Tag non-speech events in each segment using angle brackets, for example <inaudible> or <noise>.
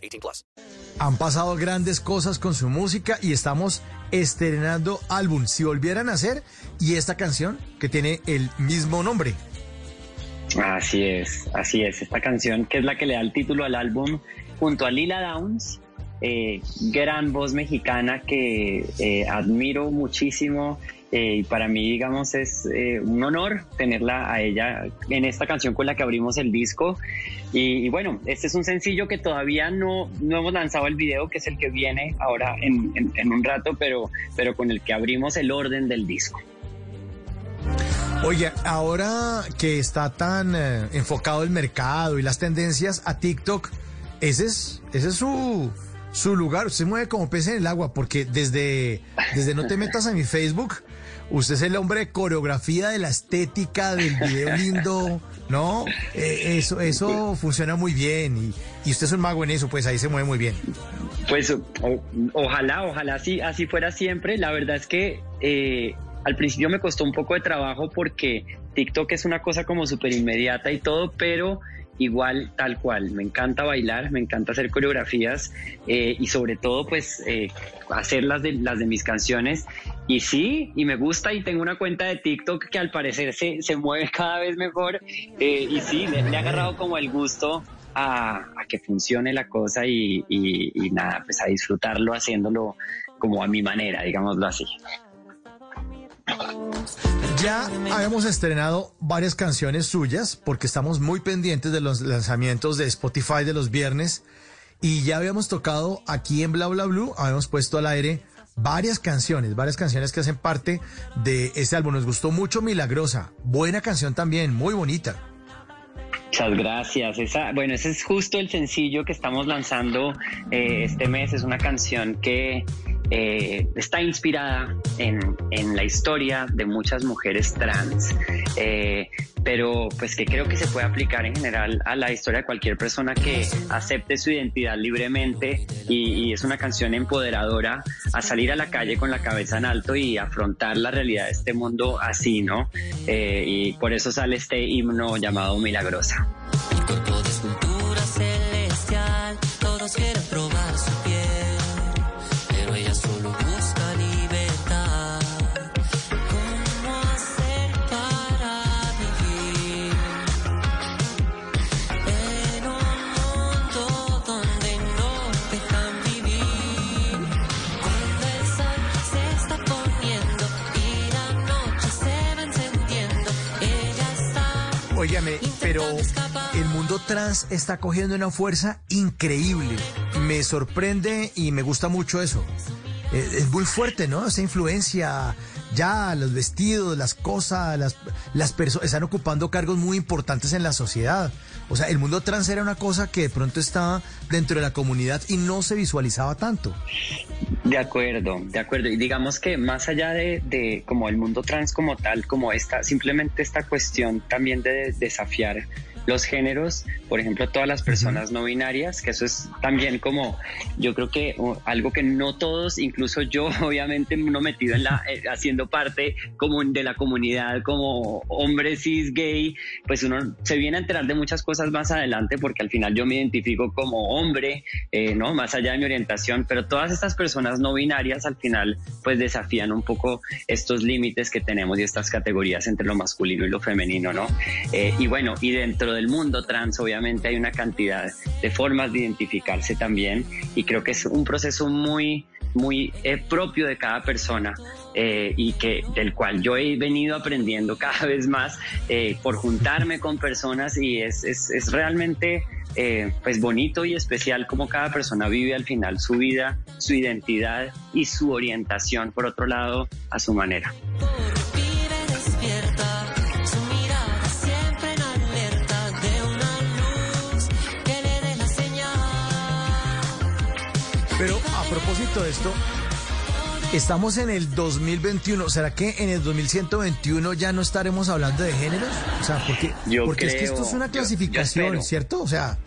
18 plus. Han pasado grandes cosas con su música y estamos estrenando álbum Si Volvieran a Ser y esta canción que tiene el mismo nombre. Así es, así es. Esta canción que es la que le da el título al álbum junto a Lila Downs eh, gran voz mexicana que eh, admiro muchísimo eh, y para mí, digamos, es un honor tenerla a ella en esta canción con la que abrimos el disco. Y, bueno, este es un sencillo que todavía no, no hemos lanzado el video, que es el que viene ahora en, en un rato, pero, pero con el que abrimos el orden del disco. Oye, ahora que está tan enfocado el mercado y las tendencias a TikTok, ese es, ese es su, su lugar, se mueve como pez en el agua, porque desde, desde No Te Metas a mi Facebook, usted es el hombre de coreografía, de la estética, del video lindo, ¿no? Eh, eso, eso funciona muy bien y, y, usted es un mago en eso, pues ahí se mueve muy bien. Pues ojalá, ojalá así, así fuera siempre. La verdad es que eh, al principio me costó un poco de trabajo porque TikTok es una cosa como súper inmediata y todo, pero igual tal cual. Me encanta bailar, me encanta hacer coreografías eh, y sobre todo pues eh, hacer las de, las de mis canciones. Y sí, y me gusta y tengo una cuenta de TikTok que al parecer se, se mueve <laughs> cada vez mejor. Eh, y sí, le, ha agarrado como el gusto a, que funcione la cosa y, y nada, pues a disfrutarlo haciéndolo como a mi manera, digámoslo así. Ya habíamos estrenado varias canciones suyas porque estamos muy pendientes de los lanzamientos de Spotify de los viernes y ya habíamos tocado aquí en Bla Bla Blue, habíamos puesto al aire varias canciones, varias canciones que hacen parte de este álbum. Nos gustó mucho Milagrosa, buena canción también, muy bonita. Muchas gracias. Bueno, ese es justo el sencillo que estamos lanzando eh, este mes. Es una canción que eh, está inspirada en, en, la historia de muchas mujeres trans, eh, pero pues que creo que se puede aplicar en general a la historia de cualquier persona que acepte su identidad libremente y, es una canción empoderadora a salir a la calle con la cabeza en alto y afrontar la realidad de este mundo así, ¿no? Eh, y por eso sale este himno llamado Milagrosa. celestial, todos quieren probar su Óigame, pero el mundo trans está cogiendo una fuerza increíble. Me sorprende y me gusta mucho eso. Eh, es muy fuerte, ¿no? Esa influencia, ya los vestidos, las cosas, las, las personas están ocupando cargos muy importantes en la sociedad. O sea, el mundo trans era una cosa que de pronto estaba dentro de la comunidad y no se visualizaba tanto. De acuerdo, de acuerdo. Y digamos que más allá de, de como el mundo trans como tal, como esta, simplemente esta cuestión también de desafiar los géneros, por ejemplo, todas las personas no binarias, que eso es también como, yo creo que algo que no todos, incluso yo, <laughs> obviamente, no metido en la, <laughs> eh, haciendo parte como de la comunidad, como hombre cis gay, pues uno se viene a enterar de muchas cosas más adelante, porque al final yo me identifico como hombre, eh, ¿no? Más allá de mi orientación, pero todas estas personas no binarias al final, pues desafían un poco estos límites que tenemos y estas categorías entre lo masculino y lo femenino, ¿no? Eh, y bueno, y dentro de del mundo trans, obviamente hay una cantidad de formas de identificarse también y creo que es un proceso muy muy eh, propio de cada persona eh, y que del cual yo he venido aprendiendo <laughs> cada vez más eh, por juntarme con personas y es, es, es realmente pues bonito y especial como cada persona vive al final su vida, su identidad y su orientación por otro lado a su manera. Propósito de esto, estamos en el 2021. ¿Será que en el 2121 ya no estaremos hablando de géneros? O sea, porque, Yo porque es que esto es una yo- yo clasificación. ¿cierto? O sea,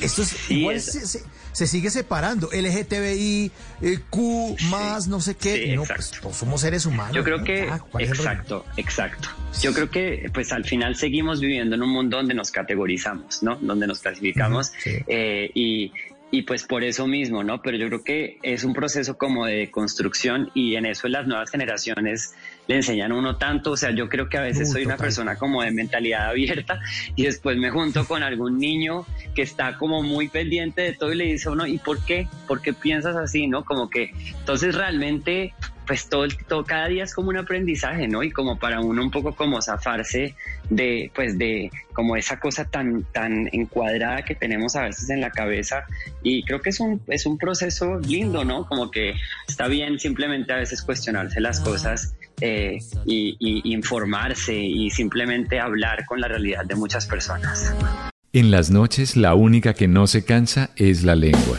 esto es Sí, igual es- se, se- se sigue separando. LGTBI, eh, Q, más, no sé qué. Sí, no, pues, somos seres humanos. Yo creo ¿no? que, Ah, exacto, exacto. Yo creo que pues al final seguimos viviendo en un mundo donde nos categorizamos, ¿no? Donde nos clasificamos eh, y, y pues por eso mismo, ¿no? Pero yo creo que es un proceso como de construcción y en eso las nuevas generaciones le enseñan a uno tanto, o sea, yo creo que a veces Uy, soy una persona como de mentalidad abierta <laughs> y después me junto con algún niño que está como muy pendiente de todo y le dice a uno, ¿y por qué? ¿Por qué piensas así, no? Como que entonces realmente pues todo, todo cada día es como un aprendizaje, ¿no? Y como para uno un poco como zafarse de, pues de como esa cosa tan, tan encuadrada que tenemos a veces en la cabeza. Y creo que es un, es un proceso lindo, ¿no? Como que está bien simplemente a veces cuestionarse las cosas eh, y, y informarse y simplemente hablar con la realidad de muchas personas. En las noches la única que no se cansa es la lengua.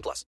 18 plus.